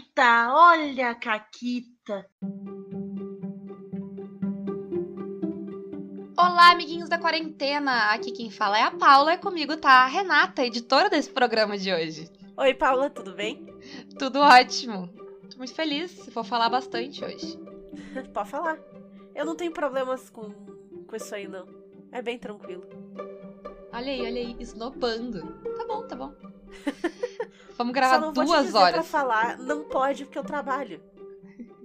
Caquita, olha a Caquita. Olá, amiguinhos da quarentena! Aqui quem fala é a Paula e comigo tá a Renata, editora desse programa de hoje. Oi, Paula, tudo bem? Tudo ótimo. Tô muito feliz, vou falar bastante hoje. Pode falar. Eu não tenho problemas com, com isso aí, não. É bem tranquilo. Olha aí, olha aí, esnobando. Tá bom, tá bom. Vamos gravar Só não duas vou te dizer horas. pra falar, não pode porque eu trabalho.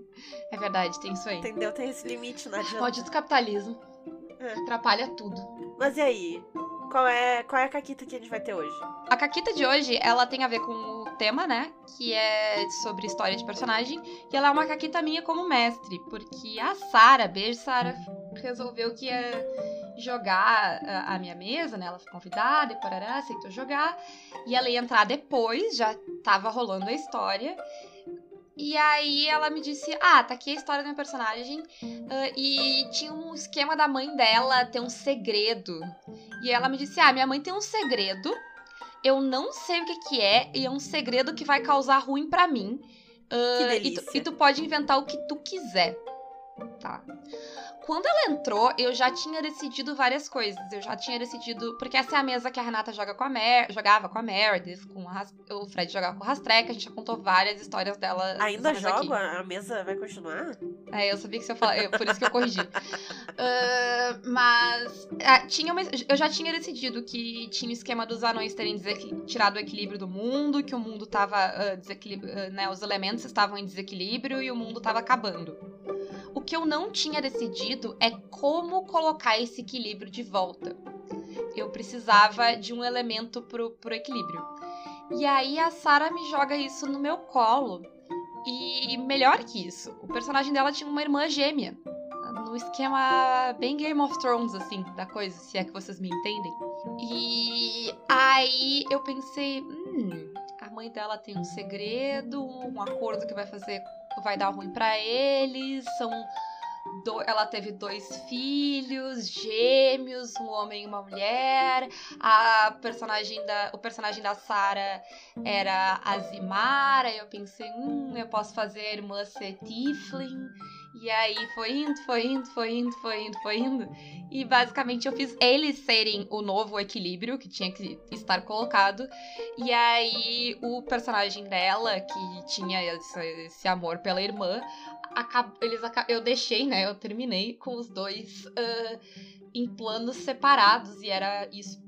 É verdade, tem isso aí. Entendeu? Tem esse limite, não adianta. Maldito capitalismo. É. Atrapalha tudo. Mas e aí? Qual é, qual é a caquita que a gente vai ter hoje? A caquita de hoje, ela tem a ver com o tema, né? Que é sobre história de personagem. E ela é uma caquita minha como mestre. Porque a Sara, beijo, Sara, resolveu que ia jogar a, a minha mesa, né? Ela foi convidada e parará, aceitou jogar. E ela ia entrar depois, já tava rolando a história. E aí ela me disse: Ah, tá aqui a história da minha personagem. ah, e tinha um esquema da mãe dela ter um segredo. E ela me disse: Ah, minha mãe tem um segredo. Eu não sei o que, que é, e é um segredo que vai causar ruim pra mim. Ah, Que e, delícia. tu, e tu pode inventar o que tu quiser. Tá. Quando ela entrou, eu já tinha decidido várias coisas. Eu já tinha decidido. Porque essa é a mesa que a Renata joga com a Mer, jogava com a Meredith, com a o Fred jogava com o Rastreca. A gente já contou várias histórias dela. Ainda mesa aqui. jogo? A mesa vai continuar? É, eu sabia que você ia falar, eu- por isso que eu corrigi. Ah, mas ah, tinha uma- eu já tinha decidido que tinha o esquema dos anões terem tirado o equilíbrio do mundo, que o mundo tava ah, né, os elementos estavam em desequilíbrio e o mundo tava acabando. O que eu não tinha decidido é como colocar esse equilíbrio de volta. Eu precisava de um elemento pro, pro equilíbrio. E aí a Sarah me joga isso no meu colo. E melhor que isso, o personagem dela tinha uma irmã gêmea. No esquema bem Game of Thrones, assim, da coisa, se é que vocês me entendem. E aí eu pensei, hum, a mãe dela tem um segredo, um acordo que vai fazer, vai dar ruim pra eles, são. do- ela teve dois filhos, gêmeos, um homem e uma mulher. A personagem da, o personagem da Sarah era a Zimara. Eu pensei, hum, eu posso fazer a irmã ser Tiflin. E aí foi indo, foi indo, foi indo, foi indo, foi indo. E basicamente eu fiz eles serem o novo equilíbrio que tinha que estar colocado. E aí o personagem dela, que tinha esse, esse amor pela irmã, acab- eles aca- eu deixei, né? Eu terminei com os dois ah, em planos separados. E era isso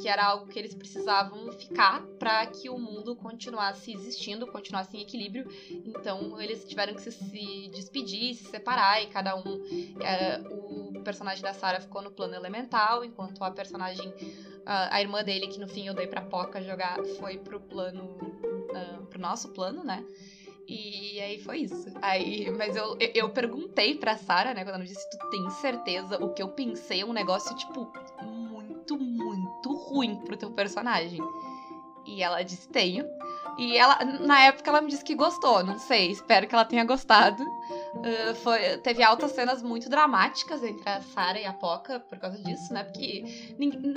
que era algo que eles precisavam ficar para que o mundo continuasse existindo, continuasse em equilíbrio. Então eles tiveram que se, despedir, se separar e cada um, é, o personagem da Sarah ficou no plano elemental, enquanto a personagem, a, a irmã dele que no fim eu dei pra Poca jogar, foi pro plano, ah, pro nosso plano, né? E aí foi isso. Aí, mas eu, eu, perguntei pra Sarah, né, quando ela me disse, tu tem certeza? O que eu pensei é um negócio, tipo, muito, muito ruim pro teu personagem. E ela disse, tenho. E ela, na época, ela me disse que gostou. Não sei, espero que ela tenha gostado. Ah, foi, teve altas cenas muito dramáticas entre a Sarah e a Poca por causa disso, né? Porque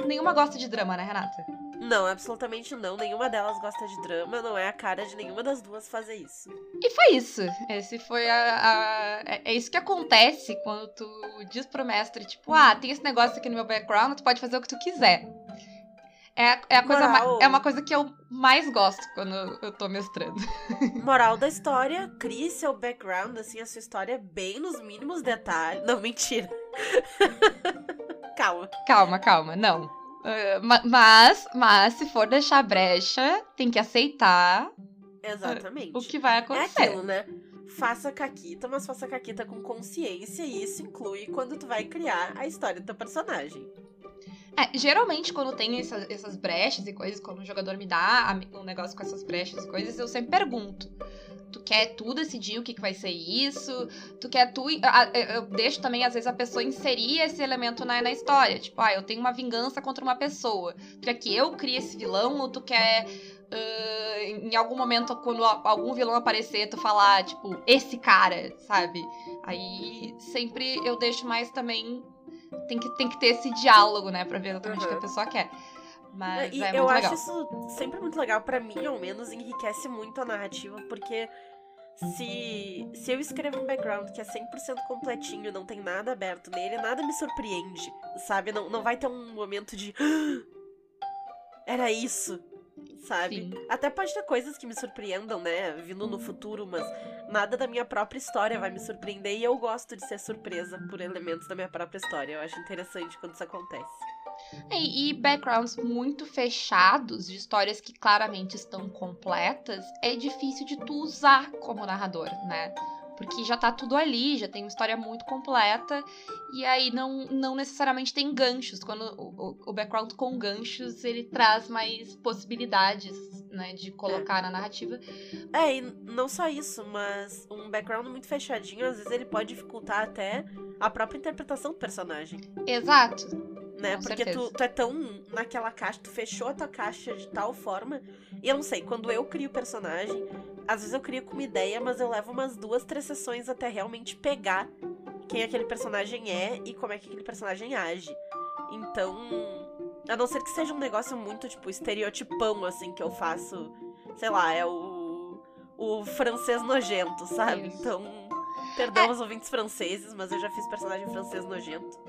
nenhuma gosta de drama, né, Renata? Não, absolutamente não. Nenhuma delas gosta de drama. Não é a cara de nenhuma das duas fazer isso. E foi isso. Esse foi a, a- é, é isso que acontece quando tu diz pro mestre, tipo, ah, tem esse negócio aqui no meu background, tu pode fazer o que tu quiser. É, é, a coisa Moral. é uma coisa que eu mais gosto quando eu tô mestrando. Moral da história, crie seu background, assim, a sua história bem nos mínimos detalhes. Não, mentira. Calma. Calma, calma, não. Ah, ma- mas, mas, se for deixar brecha, tem que aceitar Exatamente. o que vai É acontecer. aquilo, né? Faça caquita, mas faça caquita com consciência e isso inclui quando tu vai criar a história do teu personagem. É, geralmente, quando tem essa- essas brechas e coisas, quando o jogador me dá um negócio com essas brechas e coisas, eu sempre pergunto. Quer tu decidir o que, que vai ser isso? Tu quer tu. Eu deixo também, às vezes, a pessoa inserir esse elemento na, na história. Tipo, ah, eu tenho uma vingança contra uma pessoa. Tu quer que eu crie esse vilão ou tu quer. ah, em algum momento, quando algum vilão aparecer, tu falar, tipo, esse cara, sabe? Aí sempre eu deixo mais também. Tem que, tem que ter esse diálogo, né? Pra ver exatamente o que a Uhum. pessoa quer. Mas e é eu muito acho legal. isso sempre muito legal pra mim, ao menos enriquece muito a narrativa, porque se, se eu escrevo um background que é 100% completinho, não tem nada aberto nele, nada me surpreende, sabe? Não, não vai ter um momento de. "Ah, Era isso, sabe? Sim. Até pode ter coisas que me surpreendam, né? Vindo no futuro, mas nada da minha própria história vai me surpreender e eu gosto de ser surpresa por elementos da minha própria história. Eu acho interessante quando isso acontece. É, E backgrounds muito fechados, de histórias que claramente estão completas, é difícil de tu usar como narrador, né? Porque já tá tudo ali, já tem uma história muito completa, e aí não, não necessariamente tem ganchos. Quando o, o- background com ganchos, ele traz mais possibilidades, né, de colocar na narrativa. É, e não só isso, mas um background muito fechadinho, às vezes ele pode dificultar até a própria interpretação do personagem. Exato. Né? Com Porque tu, tu é tão naquela caixa, tu fechou a tua caixa de tal forma. E eu não sei, quando eu crio personagem, às vezes eu crio com uma ideia, mas eu levo umas duas, três sessões até realmente pegar quem aquele personagem é e como é que aquele personagem age. Então, a não ser que seja um negócio muito, tipo, estereotipão, assim, que eu faço, sei lá, é o. o francês nojento, sabe? Isso. Então. Perdão aos ouvintes franceses, mas eu já fiz personagem francês nojento.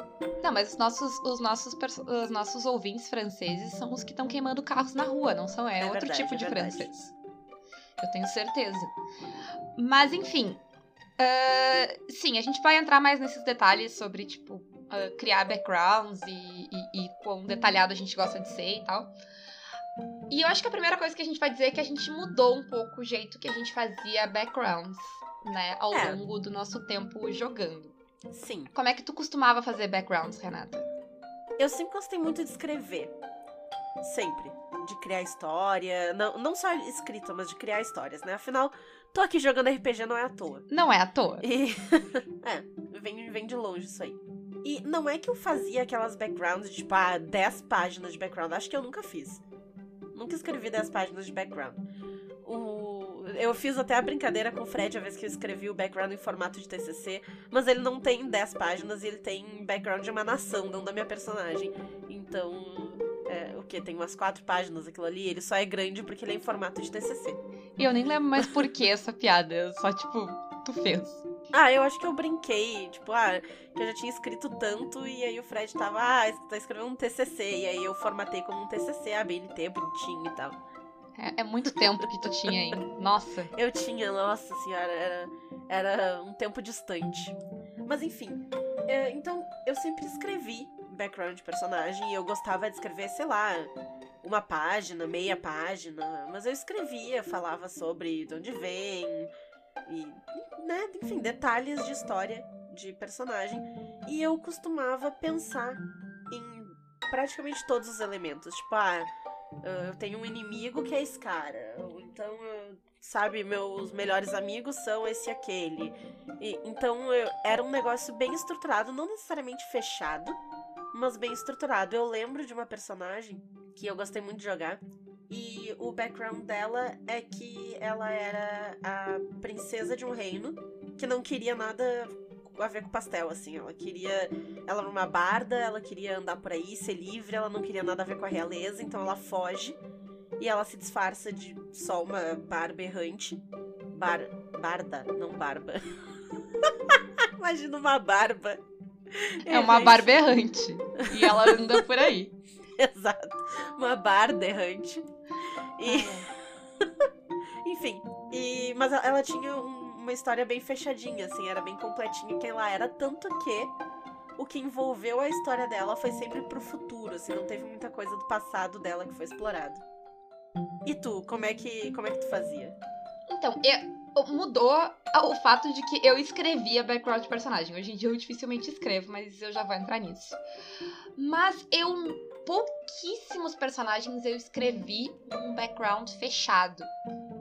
Não, mas os nossos, os nossos, os nossos ouvintes franceses são os que estão queimando carros na rua, não são? É, É outro verdade, tipo é de verdade. francês. Eu tenho certeza. Mas, enfim. ah, sim, a gente vai entrar mais nesses detalhes sobre, tipo, ah, criar backgrounds e, e, e quão detalhado a gente gosta de ser e tal. E eu acho que a primeira coisa que a gente vai dizer é que a gente mudou um pouco o jeito que a gente fazia backgrounds, né, ao É. longo do nosso tempo jogando. Sim. Como é que tu costumava fazer backgrounds, Renata? Eu sempre gostei muito de escrever. Sempre. De criar história. Não, não só escrita, mas de criar histórias, né? Afinal, tô aqui jogando RPG não é à toa. Não é à toa. E. é, vem, vem de longe isso aí. E não é que eu fazia aquelas backgrounds de, tipo, ah, 10 páginas de background. Acho que eu nunca fiz. Nunca escrevi 10 páginas de background. O... Eu fiz até a brincadeira com o Fred a vez que eu escrevi o background em formato de TCC, mas ele não tem 10 páginas e ele tem background de uma nação, não da minha personagem. Então, é, o que? Tem umas 4 páginas aquilo ali, ele só é grande porque ele é em formato de TCC. E eu nem lembro mais por que essa piada. Eu só, tipo, tu fez. Ah, eu acho que eu brinquei, tipo, ah, que eu já tinha escrito tanto e aí o Fred tava, ah, tá escrevendo um TCC, e aí eu formatei como um TCC, a BNT, bonitinho e tal. É, é muito tempo que tu tinha aí. Nossa. Eu tinha, nossa senhora, era, era um tempo distante. Mas enfim, é, então eu sempre escrevi background de personagem e eu gostava de escrever, sei lá, uma página, meia página, mas eu escrevia, falava sobre de onde vem e, né, enfim, detalhes de história de personagem. E eu costumava pensar em praticamente todos os elementos, tipo, ah, eu tenho um inimigo que é esse cara, então, sabe, meus melhores amigos são esse e aquele. E, então eu- era um negócio bem estruturado, não necessariamente fechado, mas bem estruturado. Eu lembro de uma personagem que eu gostei muito de jogar. E o background dela é que ela era a princesa de um reino que não queria nada a ver com pastel, assim. Ela queria. Ela era uma barda, ela queria andar por aí, ser livre, ela não queria nada a ver com a realeza, então ela foge e ela se disfarça de só uma barba errante. Bar, barda, não barba. Imagina uma barba. É uma errante. barba errante. E ela anda por aí. Exato. Uma barda errante. E, É. enfim. E, mas ela- ela tinha um- uma história bem fechadinha, assim, era bem completinha quem ela era, tanto que o que envolveu a história dela foi sempre pro futuro, assim, não teve muita coisa do passado dela que foi explorado. E tu, como é que, como é que tu fazia? Então, eu- mudou o fato de que eu escrevia background de personagem. Hoje em dia eu dificilmente escrevo, mas eu já vou entrar nisso. Mas eu. Pouquíssimos personagens eu escrevi um background fechado.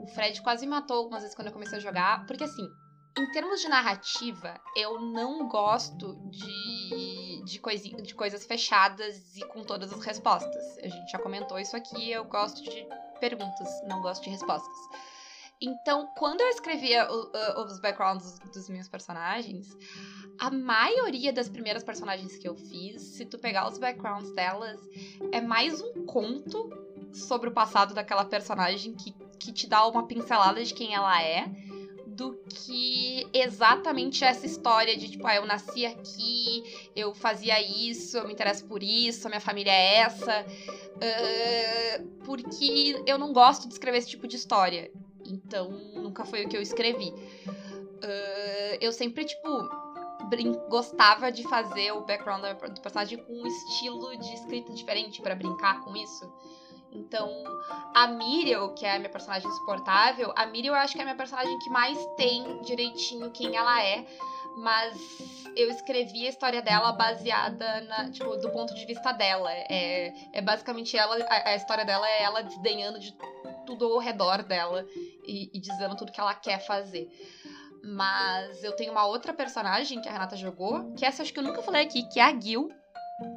O Fred quase matou algumas vezes quando eu comecei a jogar, porque assim. Em termos de narrativa, eu não gosto de, de, coisi- de coisas fechadas e com todas as respostas. A gente já comentou isso aqui, eu gosto de perguntas, não gosto de respostas. Então, quando eu escrevia o- o- os backgrounds dos meus personagens, a maioria das primeiras personagens que eu fiz, se tu pegar os backgrounds delas, é mais um conto sobre o passado daquela personagem que, que te dá uma pincelada de quem ela é, do que exatamente essa história de tipo, ah, eu nasci aqui, eu fazia isso, eu me interesso por isso, a minha família é essa. Uh, porque eu não gosto de escrever esse tipo de história. Então, nunca foi o que eu escrevi. Uh, eu sempre, tipo, gostava de fazer o background do personagem com um estilo de escrita diferente para brincar com isso. Então, a Miriel, que é a minha personagem insuportável, a Miriel eu acho que é a minha personagem que mais tem direitinho quem ela é. Mas eu escrevi a história dela baseada na, tipo, do ponto de vista dela. É, é basicamente ela, a, a história dela é ela desdenhando de tudo ao redor dela e, e dizendo tudo que ela quer fazer. Mas eu tenho uma outra personagem que a Renata jogou, que essa acho que eu nunca falei aqui, que é a Gil.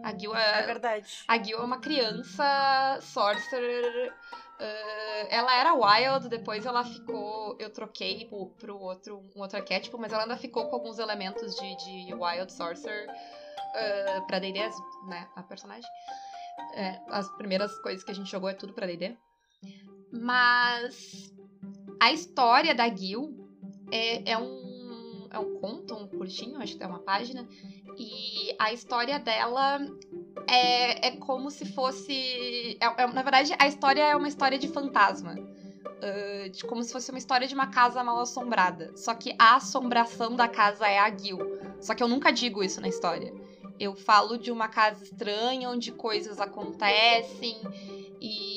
A Gil é. É verdade. A Gil é uma criança sorcerer. Uh, ela era wild, depois ela ficou. Eu troquei pro, pro outro, um outro arquétipo, mas ela ainda ficou com alguns elementos de, de wild sorcerer uh, pra DD, né? A personagem. É, as primeiras coisas que a gente jogou é tudo pra DD. Mas a história da Gil é, é um, é um conto, um curtinho, acho que é uma página, e a história dela é, é como se fosse. É, é, na verdade, a história é uma história de fantasma. Uh, de, como se fosse uma história de uma casa mal assombrada. Só que a assombração da casa é a Gil. Só que eu nunca digo isso na história. Eu falo de uma casa estranha onde coisas acontecem e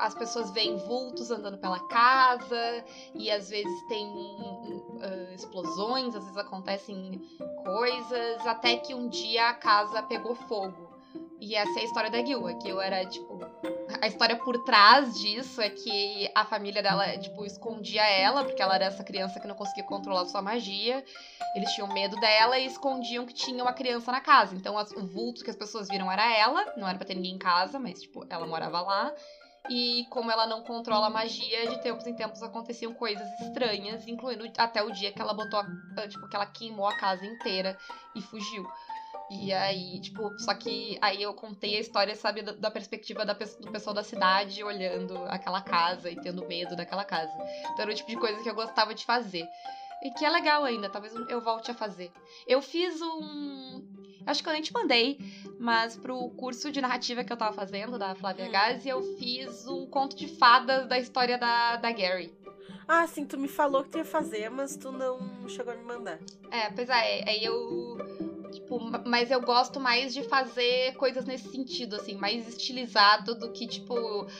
as pessoas veem vultos andando pela casa e às vezes tem uh, explosões, às vezes acontecem coisas, até que um dia a casa pegou fogo. E essa é a história da Gil. A Gil era, tipo. A história por trás disso é que a família dela, tipo, escondia ela, porque ela era essa criança que não conseguia controlar sua magia. Eles tinham medo dela e escondiam que tinha uma criança na casa. Então, as, o vulto que as pessoas viram era ela, não era pra ter ninguém em casa, mas, tipo, ela morava lá. E como ela não controla a magia, de tempos em tempos aconteciam coisas estranhas, incluindo até o dia que ela botou, a, tipo, que ela queimou a casa inteira e fugiu. E aí, tipo, só que aí eu contei a história, sabe, da, da perspectiva da, do pessoal da cidade olhando aquela casa e tendo medo daquela casa. Então era o tipo de coisa que eu gostava de fazer. E que é legal ainda, talvez eu volte a fazer. Eu fiz um. Acho que eu nem te mandei, mas pro curso de narrativa que eu tava fazendo, da Flávia hum. Gazi, eu fiz um conto de fadas da história da, da Gary. Ah, sim, tu me falou que tu ia fazer, mas tu não chegou a me mandar. É, pois é, aí eu Tipo, mas eu gosto mais de fazer coisas nesse sentido, assim, mais estilizado do que, tipo,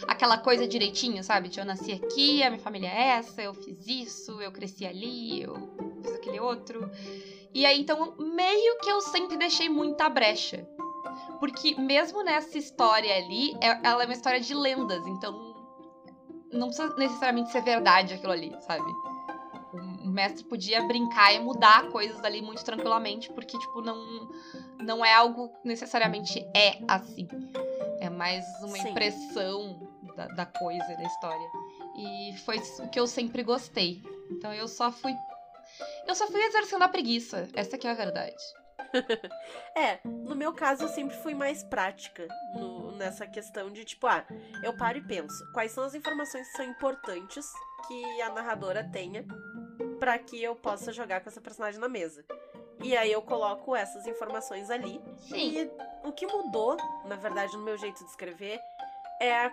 aquela coisa direitinho, sabe? Tipo, eu nasci aqui, a minha família é essa, eu fiz isso, eu cresci ali, eu fiz aquele outro. E aí, então, meio que eu sempre deixei muita brecha. Porque mesmo nessa história ali, é, ela é uma história de lendas, então não precisa necessariamente ser verdade aquilo ali, sabe? o mestre podia brincar e mudar coisas ali muito tranquilamente, porque, tipo, não, não é algo necessariamente é assim. É mais uma Sim. impressão da, da coisa, da história. E foi o que eu sempre gostei. Então eu só fui. Eu só fui exercendo a preguiça. Essa que é a verdade. é, no meu caso eu sempre fui mais prática no, nessa questão de tipo, ah, eu paro e penso, quais são as informações que são importantes que a narradora tenha para que eu possa jogar com essa personagem na mesa. E aí eu coloco essas informações ali. Sim. E o que mudou, na verdade, no meu jeito de escrever é a,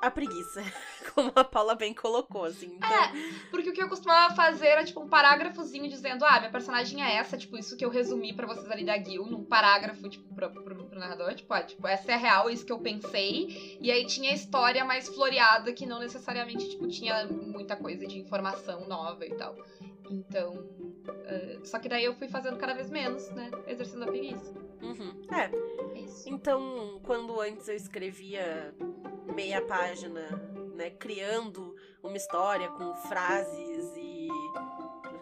a preguiça. Como a Paula bem colocou, assim. Então... É, porque o que eu costumava fazer era, tipo, um parágrafozinho dizendo, ah, minha personagem é essa, tipo, isso que eu resumi para vocês ali da Gil, num parágrafo, tipo, pro, pro, pro narrador, tipo, ah, tipo, essa é real, isso que eu pensei. E aí tinha a história mais floreada, que não necessariamente, tipo, tinha muita coisa de informação nova e tal. Então. Uh, só que daí eu fui fazendo cada vez menos, né? Exercendo a preguiça. Uhum. É. é isso. Então, quando antes eu escrevia meia página, né? Criando uma história com frases e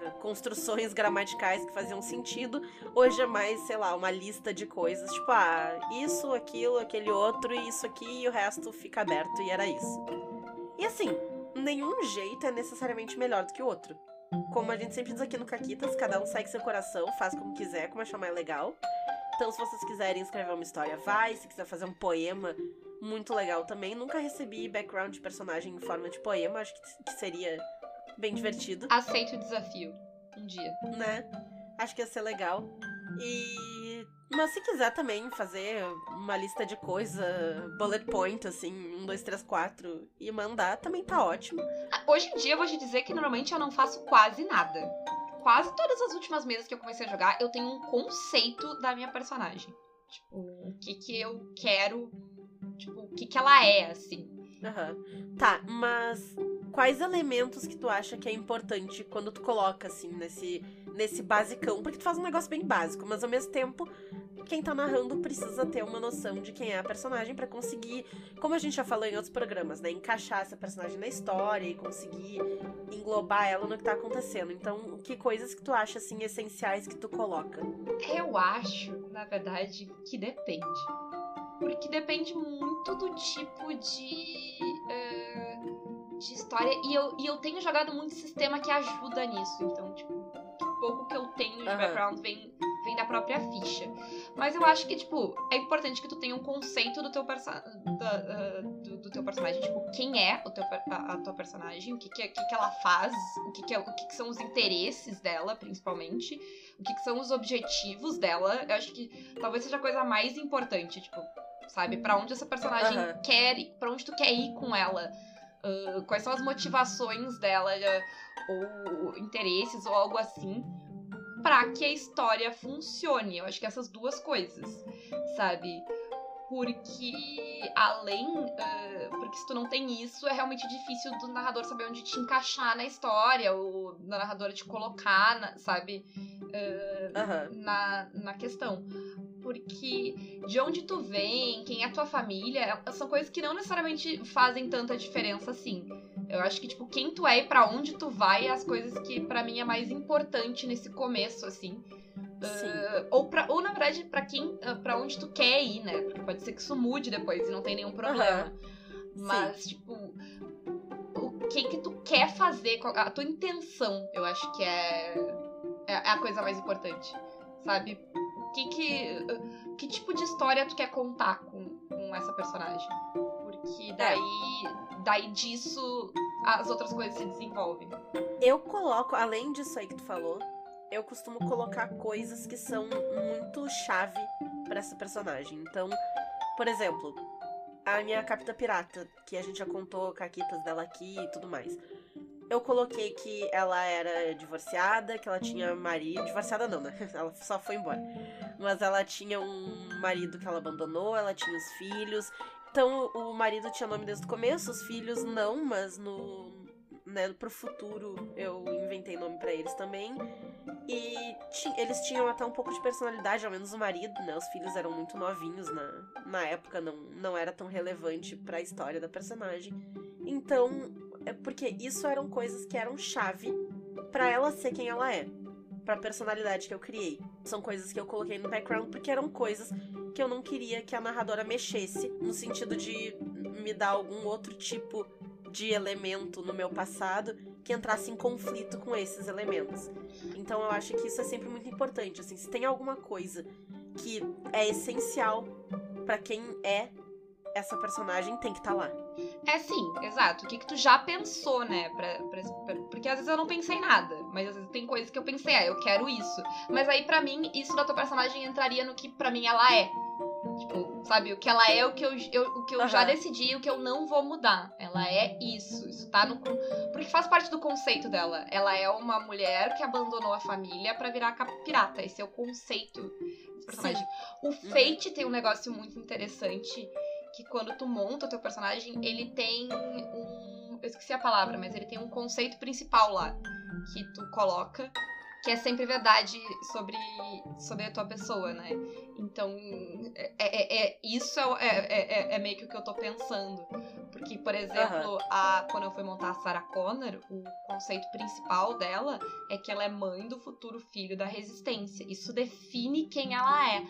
eh, construções gramaticais que faziam sentido. Hoje é mais, sei lá, uma lista de coisas, tipo, ah, isso, aquilo, aquele outro, e isso aqui, e o resto fica aberto, e era isso. E assim, nenhum jeito é necessariamente melhor do que o outro. Como a gente sempre diz aqui no Caquitas, cada um segue seu coração, faz como quiser, como achar mais legal. Então, se vocês quiserem escrever uma história, vai. Se quiser fazer um poema, muito legal também. Nunca recebi background de personagem em forma de poema, acho que seria bem divertido. Aceito o desafio. Um dia. Né? Acho que ia ser legal. E. Mas se quiser também fazer uma lista de coisa, bullet point, assim, um, dois, três, quatro, e mandar, também tá ótimo. Ah, Hoje em dia eu vou te dizer que normalmente eu não faço quase nada. Quase todas as últimas mesas que eu comecei a jogar, eu tenho um conceito da minha personagem. Tipo, o que que eu quero. Tipo, o que que ela é, assim. Aham. Tá, mas quais elementos que tu acha que é importante quando tu coloca, assim, nesse, nesse basicão? Porque tu faz um negócio bem básico, mas ao mesmo tempo, quem tá narrando precisa ter uma noção de quem é a personagem pra conseguir, como a gente já falou em outros programas, né? Encaixar essa personagem na história e conseguir englobar ela no que tá acontecendo. Então, que coisas que tu acha, assim, essenciais que tu coloca? Eu acho, na verdade, que depende. Porque depende muito do tipo de. eh, de história. E eu, e eu tenho jogado muito sistema que ajuda nisso. Então, tipo, o pouco que eu tenho de Aham. background vem, vem da própria ficha. Mas eu acho que, tipo, é importante que tu tenha um conceito do teu, perso da- ah, do, do teu personagem. Tipo, quem é o teu, a, a tua personagem, o que, que, é- o que, que ela faz, o, que, que, é, o que, que são os interesses dela, principalmente o que, que são os objetivos dela. Eu acho que talvez seja a coisa mais importante, tipo, sabe? Pra onde essa personagem Aham. quer ir, pra onde tu quer ir com ela. Ah, quais são as motivações dela, ah, ou interesses, ou algo assim, pra que a história funcione. Eu acho que essas duas coisas, sabe? Porque além. ah, porque se tu não tem isso, é realmente difícil do narrador saber onde te encaixar na história, ou da narradora te colocar, na- sabe? Na, na questão. Porque de onde tu vem, quem é tua família, são coisas que não necessariamente fazem tanta diferença assim. Eu acho que, tipo, quem tu é e pra onde tu vai é as coisas que pra mim é mais importante nesse começo, assim. Sim. Ah, ou, pra, ou, na verdade, pra quem. ah, para onde tu quer ir, né? Porque pode ser que isso mude depois e não tem nenhum problema. Mas, tipo, o que que tu quer fazer, a tua intenção, eu acho que é, é é a coisa mais importante, sabe? Que que, que tipo de história tu quer contar com, com essa personagem? Porque daí, daí disso as outras coisas se desenvolvem. Eu coloco, além disso aí que tu falou, eu costumo colocar coisas que são muito chave pra essa personagem. Então, por exemplo, a minha capita pirata, que a gente já contou caquitas dela aqui e tudo mais. Eu coloquei que ela era divorciada, que ela tinha marido. Divorciada não, né? Ela só foi embora. Mas ela tinha um marido que ela abandonou, ela tinha os filhos. Então o marido tinha nome desde o começo, os filhos não, mas no. Né, pro futuro eu inventei nome pra eles também. E eles tinham até um pouco de personalidade, ao menos o marido, né? Os filhos eram muito novinhos na, na época, não, não era tão relevante pra história da personagem. Então, é porque isso eram coisas que eram chave pra ela ser quem ela é. Pra personalidade que eu criei. São coisas que eu coloquei no background porque eram coisas que eu não queria que a narradora mexesse, no sentido de me dar algum outro tipo de elemento no meu passado que entrasse em conflito com esses elementos. Então eu acho que isso é sempre muito importante, assim, se tem alguma coisa que é essencial pra quem é essa personagem, tem que estar lá. É sim, exato. O que, que tu já pensou, né? Pra, pra- pra- porque às vezes eu não pensei nada. Mas às vezes tem coisas que eu pensei, ah, eu quero isso. Mas aí, pra mim, isso da tua personagem entraria no que pra mim ela é. Tipo, sabe, o que ela é, o que eu, eu- o que eu já Aham. decidi o que eu não vou mudar. Ela é isso. Isso tá no. Porque faz parte do conceito dela. Ela é uma mulher que abandonou a família pra virar capa pirata. Esse é o conceito desse personagem. O Fate tem um negócio muito interessante que quando tu monta o teu personagem, ele tem um. Eu esqueci a palavra, mas ele tem um conceito principal lá que tu coloca, que é sempre verdade sobre, sobre a tua pessoa, né? Então, é, é- é- isso é, o- é, é- é meio que o que eu tô pensando. Porque, por exemplo, a, quando eu fui montar a Sarah Connor, o conceito principal dela é que ela é mãe do futuro filho da resistência. Isso define quem ela é.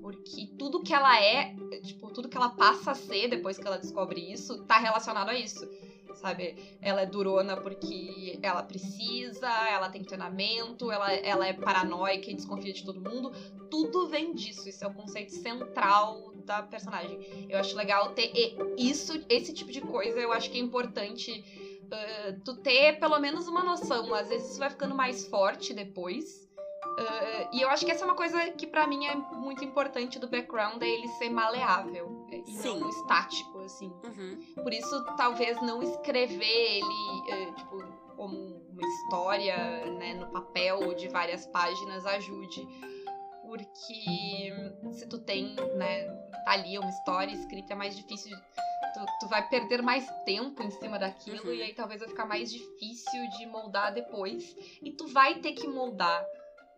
Porque tudo que ela é, tipo, tudo que ela passa a ser depois que ela descobre isso, tá relacionado a isso. Sabe? Ela é durona porque ela precisa, ela tem treinamento, ela, ela é paranoica e desconfia de todo mundo. Tudo vem disso. Isso é o conceito central da personagem. Eu acho legal ter isso, esse tipo de coisa, eu acho que é importante uh, tu ter pelo menos uma noção. Às vezes isso vai ficando mais forte depois. Uh, e eu acho que essa é uma coisa que para mim é muito importante do background, é ele ser maleável Sim. não estático, assim. Uhum. Por isso, talvez não escrever ele, uh, tipo, como uma história, né, no papel de várias páginas ajude. Porque se tu tem, né, tá ali uma história escrita, é mais difícil Tu, tu, vai perder mais tempo em cima daquilo uhum. e aí talvez vai ficar mais difícil de moldar depois. E tu vai ter que moldar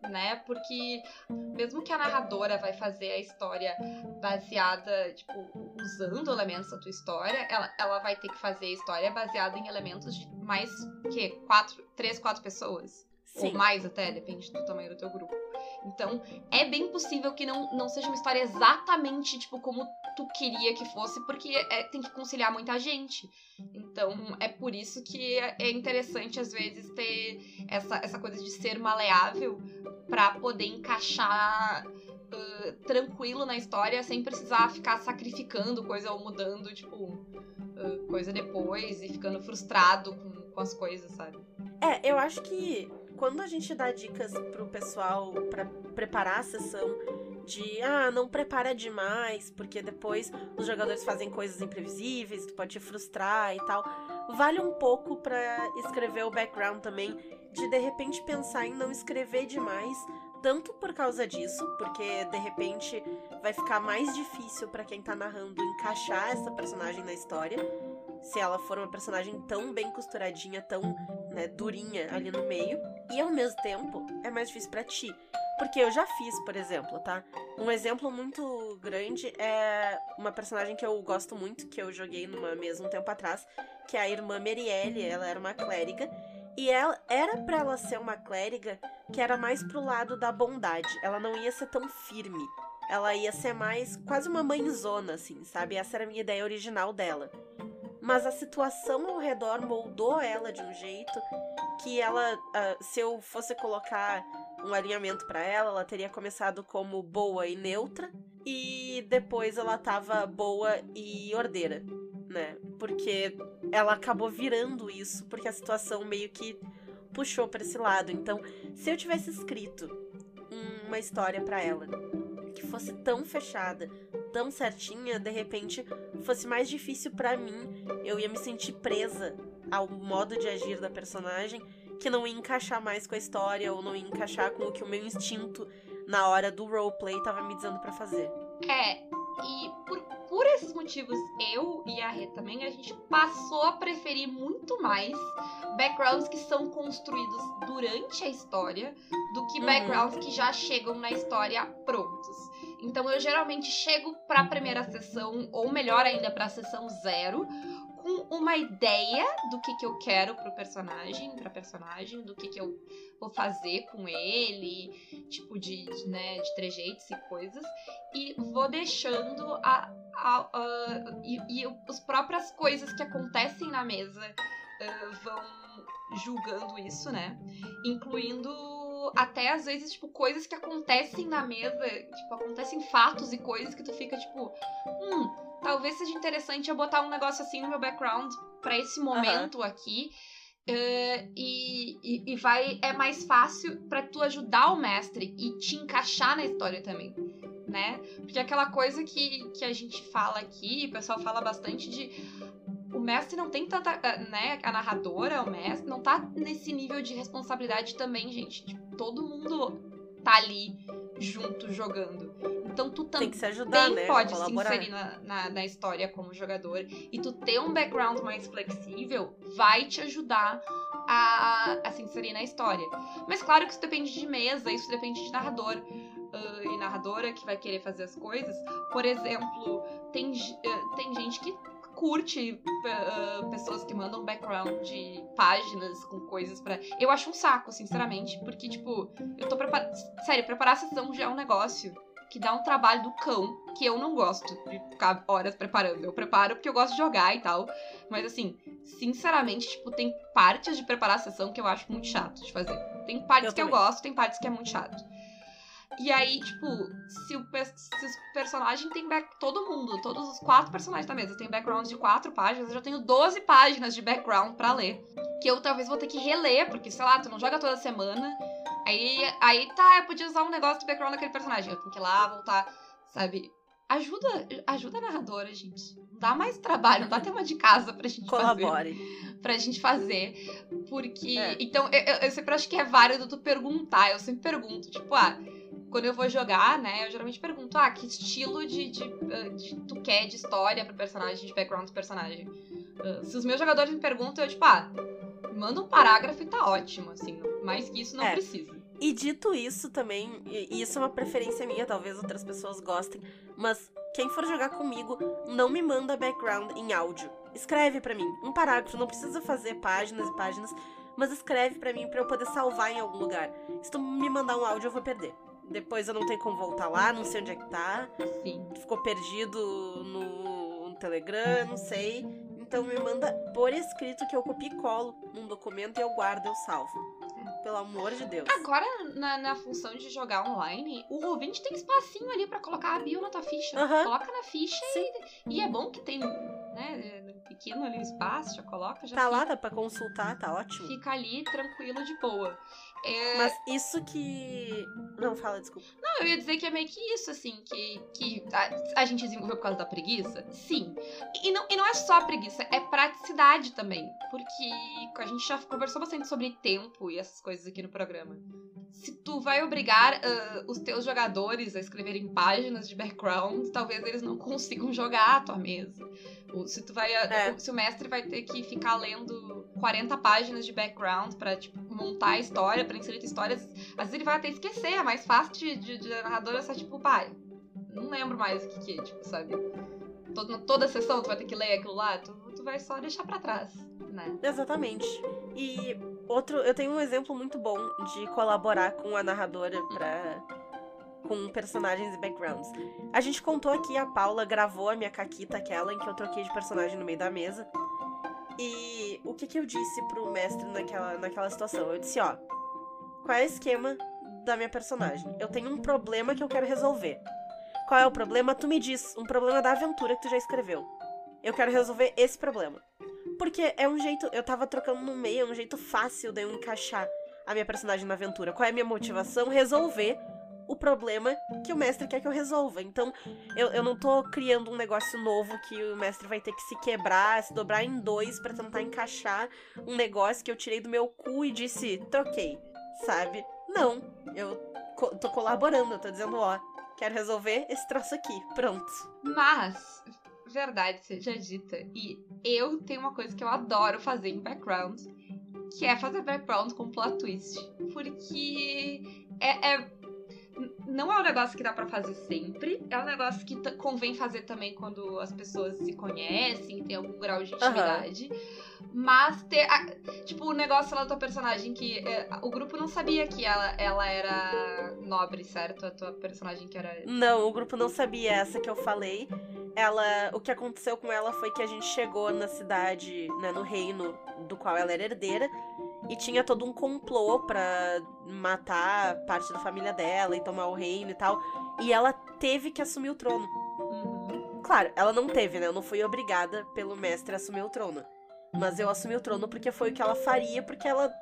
né? Porque mesmo que a narradora vai fazer a história baseada, tipo, usando elementos da tua história, ela, ela vai ter que fazer a história baseada em elementos de mais que quatro, três, quatro pessoas. Sim. Ou mais até, depende do tamanho do teu grupo. Então, é bem possível que não, não seja uma história exatamente, tipo, como tu queria que fosse, porque é, tem que conciliar muita gente. Então, é por isso que é interessante, às vezes, ter essa, essa coisa de ser maleável para poder encaixar uh, tranquilo na história sem precisar ficar sacrificando coisa ou mudando, tipo, uh, coisa depois e ficando frustrado com, com as coisas, sabe? É, eu acho que quando a gente dá dicas pro pessoal para preparar a sessão de ah, não prepara demais, porque depois os jogadores fazem coisas imprevisíveis, tu pode te frustrar e tal. Vale um pouco para escrever o background também, de de repente pensar em não escrever demais, tanto por causa disso, porque de repente vai ficar mais difícil para quem tá narrando encaixar essa personagem na história se ela for uma personagem tão bem costuradinha, tão né, durinha ali no meio. E ao mesmo tempo, é mais difícil para ti. Porque eu já fiz, por exemplo, tá? Um exemplo muito grande é uma personagem que eu gosto muito, que eu joguei numa mesa um tempo atrás, que é a irmã Merielle, ela era uma clériga. E ela era para ela ser uma clériga que era mais pro lado da bondade. Ela não ia ser tão firme. Ela ia ser mais quase uma mãezona, assim, sabe? Essa era a minha ideia original dela mas a situação ao redor moldou ela de um jeito que ela, uh, se eu fosse colocar um alinhamento para ela, ela teria começado como boa e neutra e depois ela tava boa e ordeira, né? Porque ela acabou virando isso porque a situação meio que puxou para esse lado. Então, se eu tivesse escrito uma história para ela que fosse tão fechada, tão certinha, de repente fosse mais difícil para mim. Eu ia me sentir presa ao modo de agir da personagem que não ia encaixar mais com a história ou não ia encaixar com o que o meu instinto na hora do roleplay tava me dizendo para fazer. É, e por, por esses motivos, eu e a Rê também, a gente passou a preferir muito mais backgrounds que são construídos durante a história do que uhum. backgrounds que já chegam na história prontos. Então eu geralmente chego para a primeira sessão, ou melhor ainda, para a sessão zero, com uma ideia do que, que eu quero pro personagem, pra personagem, do que, que eu vou fazer com ele, tipo de, de né, de trejeitos e coisas, e vou deixando a, a, a e, e as próprias coisas que acontecem na mesa uh, vão julgando isso, né? Incluindo até às vezes, tipo, coisas que acontecem na mesa, tipo, acontecem fatos e coisas que tu fica, tipo, hum, talvez seja interessante eu botar um negócio assim no meu background para esse momento uhum. aqui. Uh, e, e, e, vai é mais fácil para tu ajudar o mestre e te encaixar na história também, né? Porque aquela coisa que, que a gente fala aqui, o pessoal fala bastante de o mestre não tem tanta, eh, né, a narradora, o mestre não tá nesse nível de responsabilidade também, gente. Tipo, todo mundo tá ali junto jogando. Então tu também ajudar, né? pode se inserir na, na, na, história como jogador. E tu ter um background mais flexível vai te ajudar a, a se inserir na história. Mas claro que isso depende de mesa, isso depende de narrador. Uh, e narradora que vai querer fazer as coisas. Por exemplo, tem, uh, tem gente que curte uh, pessoas que mandam background de páginas com coisas para Eu acho um saco, sinceramente, porque, tipo, eu tô preparando. Sério, preparar a sessão já é um negócio que dá um trabalho do cão, que eu não gosto de ficar horas preparando. Eu preparo porque eu gosto de jogar e tal. Mas assim, sinceramente, tipo, tem partes de preparar a sessão que eu acho muito chato de fazer. Tem partes eu que também. eu gosto, tem partes que é muito chato. E aí, tipo, se o, se os personagens tem back. Todo mundo, todos os quatro personagens da mesa tem backgrounds de quatro páginas, eu já tenho 12 páginas de background pra ler. Que eu talvez vou ter que reler, porque, sei lá, tu não joga toda semana. Aí, aí tá, eu podia usar um negócio do background daquele personagem. Eu tenho que ir lá, voltar, sabe? Ajuda, ajuda a narradora, gente. Não dá mais trabalho, não dá tema de casa pra gente fazer Colabore. pra gente fazer. Porque. É. Então, eu, eu- eu sempre acho que é válido tu perguntar. Eu sempre pergunto, tipo, ah, quando eu vou jogar, né, eu geralmente pergunto, ah, que estilo de, de, ah, de- tu quer de história pro personagem, de background do personagem. Ah, se os meus jogadores me perguntam, eu, tipo, ah, manda um parágrafo e tá ótimo, assim. Mais que isso não É. precisa. E dito isso também, e e isso é uma preferência minha, talvez outras pessoas gostem, mas quem for jogar comigo, não me manda background em áudio. Escreve pra mim um parágrafo, não precisa fazer páginas e páginas, mas escreve pra mim pra eu poder salvar em algum lugar. Se tu me mandar um áudio, eu vou perder. Depois eu não tenho como voltar lá, não sei onde é que tá. Sim. ficou perdido no, no Telegram, não sei. Então me manda por escrito que eu copio e colo num documento e eu guardo, eu salvo. Pelo amor de Deus. Agora, na, na função de jogar online, o ouvinte tem espacinho ali pra colocar a bio na tua ficha. Aham. Coloca na ficha e, e é bom que tem, né, pequeno ali o espaço, já coloca, já Tá lá, fica, dá pra consultar, tá ótimo. fica ali tranquilo de boa. É, Mas isso que. Não, fala, desculpa. Não, eu ia dizer que é meio que isso, assim, que, que a, a gente desenvolveu por causa da preguiça. Sim. E não, e não é só a preguiça, é praticidade também. Porque a gente já conversou bastante sobre tempo e essas coisas aqui no programa. Se tu vai obrigar ah, os teus jogadores a escreverem páginas de background, talvez eles não consigam jogar a tua mesa. Ou se tu vai. ah, É. Se o mestre vai ter que ficar lendo 40 páginas de background pra, tipo, montar a história, pra inserir histórias às vezes ele vai até esquecer, é mais fácil de, de, de narradora só, tipo, pai, não lembro mais o que que é, tipo, sabe? Toda sessão tu vai ter que ler aquilo lá, tu, tu vai só deixar pra trás, né? Exatamente. E outro, eu tenho um exemplo muito bom de colaborar com a narradora pra. com personagens e backgrounds. A gente contou aqui, a Paula gravou a minha caquita, aquela em que eu troquei de personagem no meio da mesa. E o que que eu disse pro mestre naquela, naquela situação? Eu disse, ó, qual é o esquema da minha personagem? Eu tenho um problema que eu quero resolver. Qual é o problema? Tu me diz. Um problema da aventura que tu já escreveu. Eu quero resolver esse problema. Porque é um jeito. Eu tava trocando no meio, é um jeito fácil de eu encaixar a minha personagem na aventura. Qual é a minha motivação? Resolver o problema que o mestre quer que eu resolva. Então, eu, eu não tô criando um negócio novo que o mestre vai ter que se quebrar, se dobrar em dois pra tentar encaixar um negócio que eu tirei do meu cu e disse, troquei, sabe? Não, eu co- tô colaborando, eu tô dizendo, ó, quero resolver esse troço aqui, pronto. Mas, verdade seja dita, e eu tenho uma coisa que eu adoro fazer em background, que é fazer background com plot twist. Porque é, é- não é um negócio que dá pra fazer sempre, é um negócio que convém fazer também quando as pessoas se conhecem, tem algum grau de intimidade. Mas ter. a- tipo, o negócio lá da tua personagem que é, o grupo não sabia que ela, ela era nobre, certo? A tua personagem que era. Não, o grupo não sabia essa que eu falei. Ela, o que aconteceu com ela foi que a gente chegou na cidade, né, no reino do qual ela era herdeira, e tinha todo um complô pra matar parte da família dela e tomar o reino e tal. E ela teve que assumir o trono. Uhum. Claro, ela não teve, né? Eu não fui obrigada pelo mestre a assumir o trono. Mas eu assumi o trono porque foi o que ela faria, porque ela,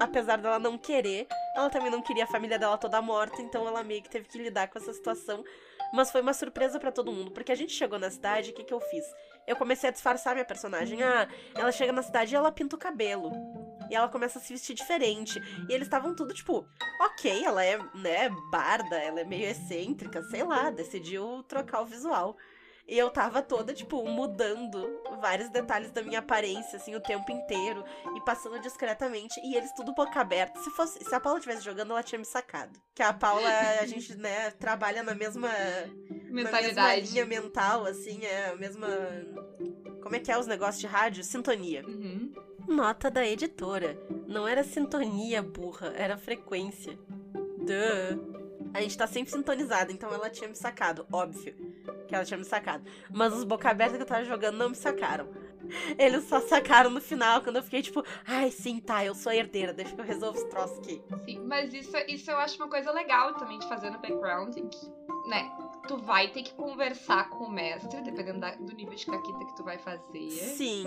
apesar dela não querer, ela também não queria a família dela toda morta, então ela meio que teve que lidar com essa situação. Mas foi uma surpresa pra todo mundo, porque a gente chegou na cidade, o que, que eu fiz? Eu comecei a disfarçar minha personagem. Ah, ela chega na cidade e ela pinta o cabelo. E ela começa a se vestir diferente. E eles estavam tudo tipo, ok, ela é, né, barda, ela é meio excêntrica, sei lá, decidiu trocar o visual. E eu tava toda, tipo, mudando vários detalhes da minha aparência, assim, o tempo inteiro. E passando discretamente. E eles tudo boca aberta. Se, fosse, se a Paula estivesse jogando, ela tinha me sacado. Que a Paula, a gente, né, trabalha na mesma, na mesma Mentalidade. linha mental, assim, é a mesma... Como é que é os negócios de rádio? Sintonia. Uhum. Nota da editora. Não era sintonia, burra, era frequência. Duh. A gente tá sempre sintonizada, então ela tinha me sacado, óbvio que ela tinha me sacado. Mas os boca aberta que eu tava jogando não me sacaram. Eles só sacaram no final, quando eu fiquei tipo, ai, sim, tá, eu sou herdeira, deixa que eu resolvo esse troço aqui. Sim, mas isso, isso eu acho uma coisa legal também de fazer no background, né, tu vai ter que conversar com o mestre, dependendo da, do nível de caquita que tu vai fazer. Sim,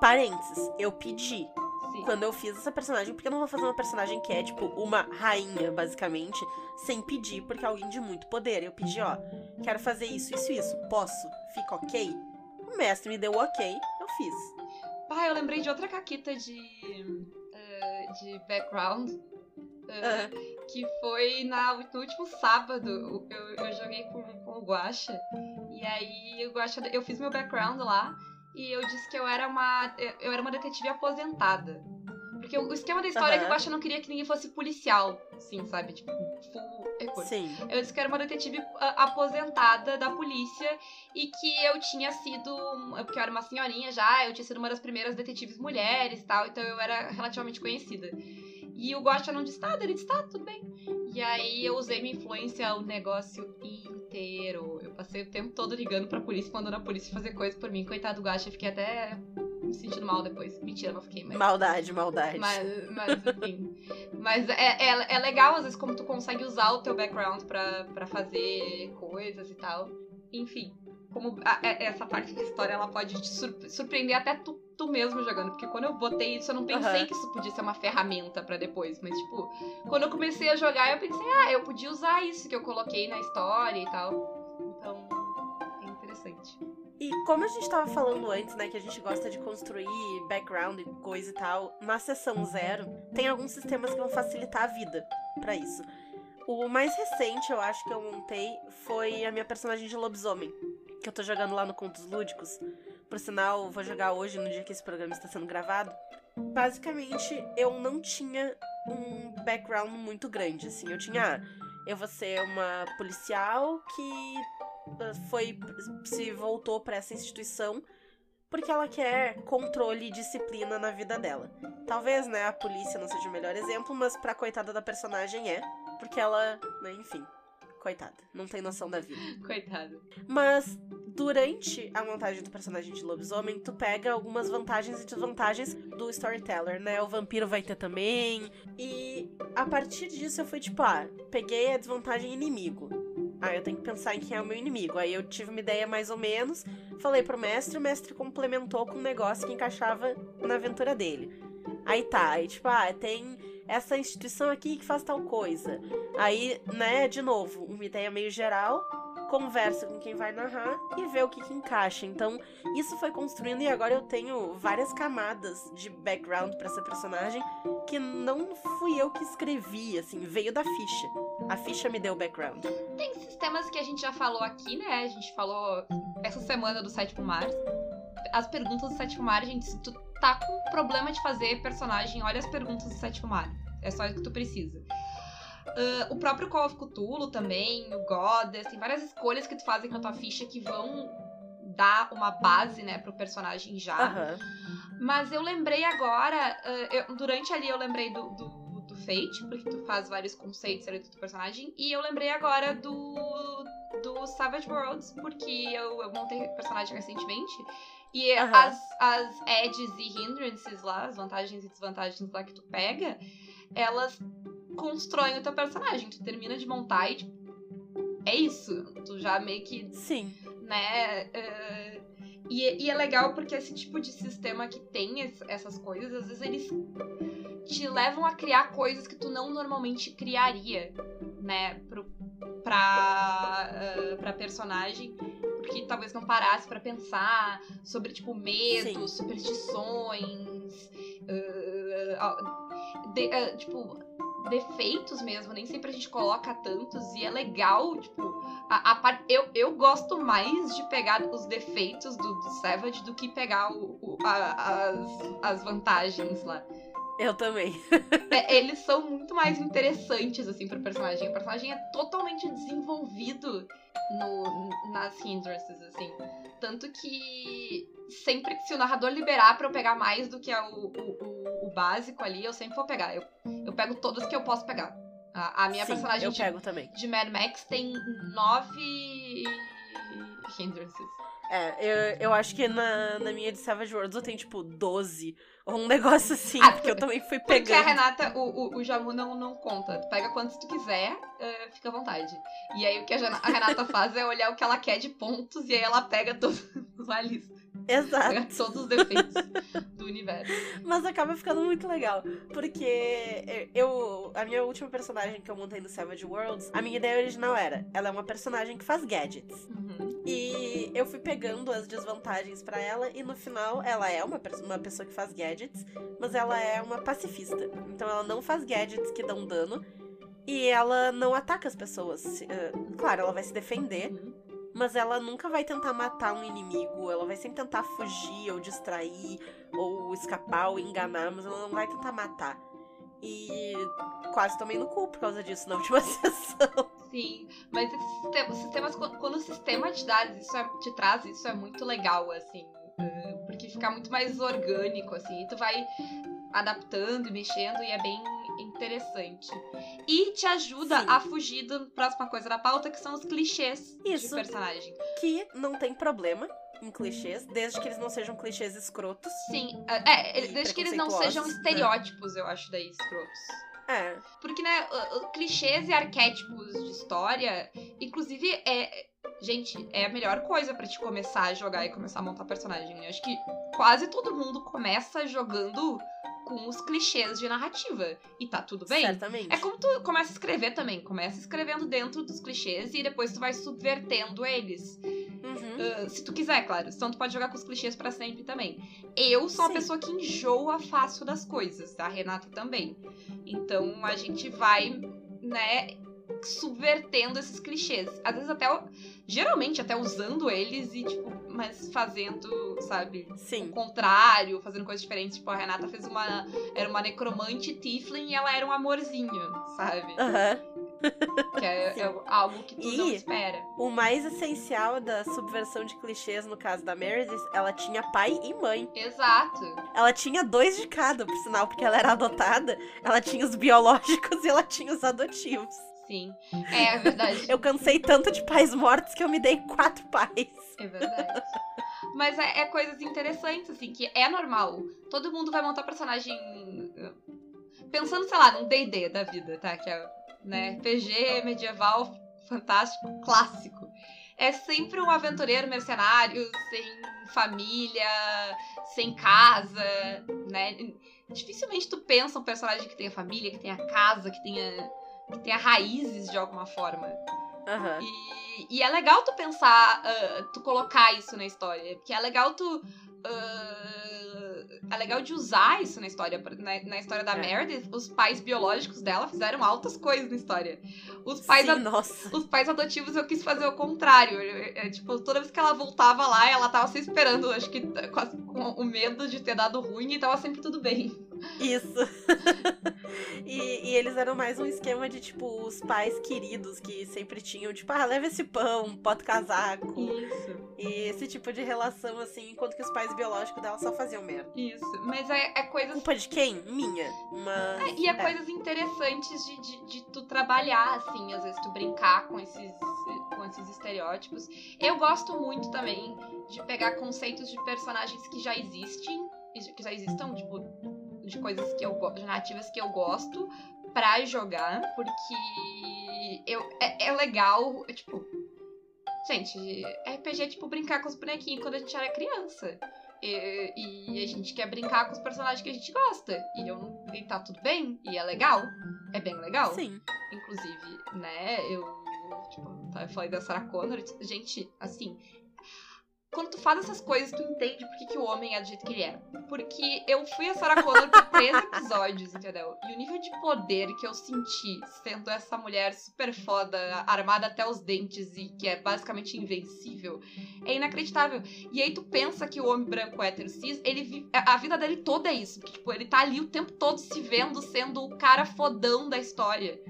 parênteses, eu pedi. Sim. Quando eu fiz essa personagem, porque eu não vou fazer uma personagem que é, tipo, uma rainha, basicamente, sem pedir, porque é alguém de muito poder. Eu pedi, ó, quero fazer isso, isso, isso. Posso? Fica ok? O mestre me deu ok, eu fiz. Ah, eu lembrei de outra caquita de. eh, de background. eh, Que foi na, no último sábado. Eu, eu joguei com, com o Guacha. E aí o Guacha, eu fiz meu background lá. E eu disse que eu era uma. Eu era uma detetive aposentada. Porque o esquema da história é que o. Guacha não queria que ninguém fosse policial. Assim, sabe? Tipo, full. Sim. Eu disse que era uma detetive ah, aposentada da polícia e que eu tinha sido. Porque eu era uma senhorinha já, eu tinha sido uma das primeiras detetives mulheres e tal, então eu era relativamente conhecida. E o Guacha não disse nada, ele disse, tá, tudo bem. E aí eu usei minha influência o negócio inteiro. Eu passei o tempo todo ligando pra polícia, mandando a polícia fazer coisa por mim. Coitado do Guacha, fiquei até me sentindo mal depois. Mentira, não fiquei, mas. Maldade, maldade. Mas, mas enfim. Mas é, é, é legal, às vezes, como tu consegue usar o teu background pra, pra fazer coisas e tal. Enfim. Como a- é- essa parte da história ela pode te sur- surpreender até tu, tu mesmo jogando. Porque quando eu botei isso, eu não pensei Aham. que isso podia ser uma ferramenta pra depois. Mas, tipo, quando eu comecei a jogar, eu pensei, ah, eu podia usar isso que eu coloquei na história e tal. Então, é interessante. E como a gente tava falando antes, né, que a gente gosta de construir background e coisa e tal, na sessão zero, tem alguns sistemas que vão facilitar a vida pra isso. O mais recente, eu acho que eu montei, foi a minha personagem de lobisomem, que eu tô jogando lá no Contos Lúdicos. Por sinal, vou jogar hoje, no dia que esse programa está sendo gravado. Basicamente, eu não tinha um background muito grande, assim. Eu tinha, eu vou ser uma policial que ah, foi se voltou pra essa instituição porque ela quer controle e disciplina na vida dela. Talvez, né, a polícia não seja o melhor exemplo, mas pra coitada da personagem é, porque ela, né, enfim, coitada, não tem noção da vida. Coitado. Mas durante a montagem do personagem de lobisomem, tu pega algumas vantagens e desvantagens do storyteller, né? O vampiro vai ter também. E a partir disso eu fui tipo, ah, peguei a desvantagem inimigo. Ah, eu tenho que pensar em quem é o meu inimigo. Aí eu tive uma ideia mais ou menos, falei pro mestre, o mestre complementou com um negócio que encaixava na aventura dele. Aí tá, aí tipo, ah, tem essa instituição aqui que faz tal coisa. Aí, né, de novo, uma ideia meio geral, conversa com quem vai narrar e vê o que, que encaixa. Então, isso foi construindo e agora eu tenho várias camadas de background pra essa personagem que não fui eu que escrevi, assim, veio da ficha. A ficha me deu o background. Tem sistemas que a gente já falou aqui, né? A gente falou essa semana do Sétimo Mar. As perguntas do Sétimo Mar, gente, se tu tá com problema de fazer personagem, olha as perguntas do Sétimo Mar. É só isso que tu precisa. Ah, o próprio Call of Cthulhu também, o Goddess, tem várias escolhas que tu fazem com a tua ficha que vão dar uma base, né, pro personagem já. Aham. Mas eu lembrei agora, ah, eu- durante ali eu lembrei do, do, do Fate, porque tu faz vários conceitos ali do teu personagem, e eu lembrei agora do, Savage Worlds, porque eu, eu montei personagem recentemente, e Aham. as, as edges e hindrances lá, as vantagens e desvantagens lá que tu pega, elas constroem o teu personagem. Tu termina de montar e tipo, é isso. Tu já meio que Sim. né? eh, e, e é legal porque esse tipo de sistema que tem es- essas coisas, às vezes eles te levam a criar coisas que tu não normalmente criaria, né? Pro, pra, eh, pra personagem. Porque talvez não parasse pra pensar sobre, tipo, medos, superstições, eh, ó, de- eh, tipo, defeitos mesmo. Nem sempre a gente coloca tantos. E é legal, tipo, a, a eu, eu gosto mais de pegar os defeitos do, do Savage do que pegar o, o- a- as, as vantagens lá. Eu também. É, eles são muito mais interessantes, assim, pro personagem. O personagem é totalmente desenvolvido no, nas hindrances, assim. Tanto que sempre que se o narrador liberar pra eu pegar mais do que é o, o, o- básico ali, eu sempre vou pegar. Eu, eu pego todos que eu posso pegar. A, a minha Sim, personagem eu de pego também. de Mad Max tem nove hindrances. É, eu, eu acho que na, na minha de Savage Worlds eu tenho, tipo, 12. Ou um negócio assim, Ah, porque eu também fui Porque a pegando. Renata, o, o, o Jamu não, não conta. Tu pega quantos tu quiser, eh, fica à vontade. E aí o que a, Renata faz é olhar o que ela quer de pontos e aí ela pega todos a lista. Exato. Pega todos os defeitos do universo. Mas acaba ficando muito legal. Porque eu. A minha última personagem que eu montei no Savage Worlds, a minha ideia original era: ela é uma personagem que faz gadgets. Uhum. E eu fui pegando as desvantagens pra ela, e no final ela é uma, uma pessoa que faz gadgets, mas ela é uma pacifista. Então ela não faz gadgets que dão dano. E ela não ataca as pessoas. Claro, ela vai se defender, Uhum. Mas ela nunca vai tentar matar um inimigo, ela vai sempre tentar fugir ou distrair ou escapar ou enganar, mas ela não vai tentar matar. E quase tomei no cu por causa disso na última sessão. Sim, mas sistemas, sistemas- quando o sistema te dá isso, é- te traz isso é muito legal, assim, eh, porque fica muito mais orgânico, assim, e tu vai adaptando e mexendo e é bem interessante. E te ajuda Sim. a fugir da próxima coisa da pauta, que são os clichês Isso. de personagem. Que não tem problema em clichês, desde que eles não sejam clichês escrotos. Sim, é, é, desde que eles não sejam né? estereótipos, eu acho, daí, escrotos. É, Porque, né, clichês e arquétipos de história, inclusive, é. Gente, é a melhor coisa pra te começar a jogar e começar a montar personagem. Eu acho que quase todo mundo começa jogando com os clichês de narrativa. E tá tudo bem. certamente. É como tu começa a escrever também. Começa escrevendo dentro dos clichês e depois tu vai subvertendo eles. Uhum. Uh, se tu quiser, claro. Então tu pode jogar com os clichês pra sempre também. Eu sou uma Sim. pessoa que enjoa fácil das coisas, a Renata também. Então a gente vai, né, subvertendo esses clichês. Às vezes até, geralmente até usando eles e, tipo, mas fazendo, sabe, o Sim. contrário, fazendo coisas diferentes. Tipo, a Renata fez uma, era uma necromante Tiflin e ela era um amorzinho, sabe? Aham. Que é, é algo que tu não E- espera. O mais essencial da subversão de clichês, no caso da Meredith, ela tinha pai e mãe. Exato. Ela tinha dois de cada, por sinal, porque ela era adotada. Ela tinha os biológicos e ela tinha os adotivos. Sim. É, é verdade. Eu cansei tanto de pais mortos que eu me dei quatro pais. É verdade. Mas é, é coisas interessantes, assim, que é normal. Todo mundo vai montar personagem. uh, Pensando, sei lá, num DD da vida, tá? Que é, né, PG medieval fantástico clássico. É sempre um aventureiro mercenário, sem família, sem casa, né? Dificilmente tu pensa um personagem que tenha família, que tenha casa, que tenha, que tenha raízes de alguma forma. Aham. E, e é legal tu pensar, ah, tu colocar isso na história. Porque é legal tu. ah, é legal de usar isso na história. Na, na história da É. Meredith, os pais biológicos dela fizeram altas coisas na história. Os pais, Sim, nossa. os pais adotivos eu quis fazer o contrário. É, é, tipo, toda vez que ela voltava lá, ela tava se esperando, acho que quase com o medo de ter dado ruim e tava sempre tudo bem. Isso. e, e eles eram mais um esquema de, tipo, os pais queridos que sempre tinham, tipo, ah, leva esse pão, bota o casaco. Isso. E esse tipo de relação, assim, enquanto que os pais biológicos dela só faziam merda. Isso. Mas é, é coisas Culpa de quem? Minha. Mas. E é, coisas interessantes de, de, de tu trabalhar, assim, às vezes tu brincar com esses, com esses estereótipos. Eu gosto muito também de pegar conceitos de personagens que já existem, que já existam, tipo, de coisas que eu gosto, de narrativas que eu gosto, pra jogar, porque eu, é, é legal, tipo. Gente, RPG é tipo brincar com os bonequinhos quando a gente era criança. E, e a gente quer brincar com os personagens que a gente gosta. E, eu, e tá tudo bem. E é legal. É bem legal. Sim. Inclusive, né, eu. Tipo, eu falei da Sarah Connor. Gente, assim. Quando tu faz essas coisas, tu entende por que, que o homem é do jeito que ele é. Porque eu fui a Sarah Connor por três episódios, entendeu? E o nível de poder que eu senti sendo essa mulher super foda, armada até os dentes e que é basicamente invencível, é inacreditável. E aí tu pensa que o homem branco hétero cis, ele a a vida dele toda é isso. Porque, tipo, ele tá ali o tempo todo se vendo sendo o cara fodão da história,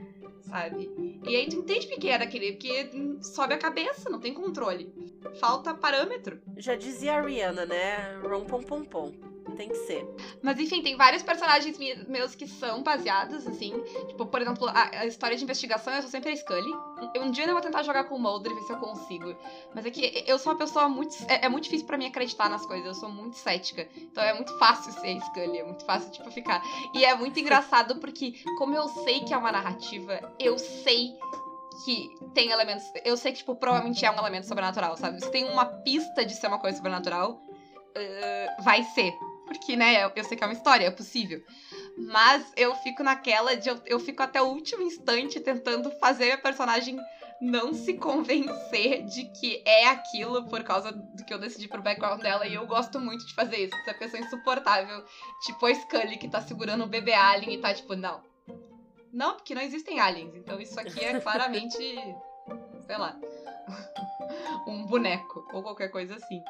sabe? E aí tu entende por que é daquele, porque sobe a cabeça, não tem controle. Falta parâmetro. Já dizia a Rihanna, né? Rom pom pom pom. Tem que ser. Mas enfim, tem vários personagens meus que são baseados, assim. Tipo, por exemplo, a, a história de investigação, eu sou sempre a Scully. Um, dia eu vou tentar jogar com o Mulder, ver se eu consigo. Mas é que eu sou uma pessoa muito. É, é muito difícil para mim acreditar nas coisas. Eu sou muito cética. Então é muito fácil ser a Scully. É muito fácil, tipo, ficar. E é muito engraçado porque, como eu sei que é uma narrativa, eu sei que tem elementos. Eu sei que, tipo, provavelmente é um elemento sobrenatural, sabe? Se tem uma pista de ser uma coisa sobrenatural, uh, vai ser. Porque, né, eu, sei que é uma história, é possível. Mas eu fico naquela de. Eu, eu fico até o último instante tentando fazer a personagem não se convencer de que é aquilo por causa do que eu decidi pro background dela. E eu gosto muito de fazer isso. Essa pessoa insuportável. Tipo a Scully que tá segurando o bebê alien e tá tipo, não, não, porque não existem aliens. Então isso aqui é claramente, sei lá, um boneco ou qualquer coisa assim.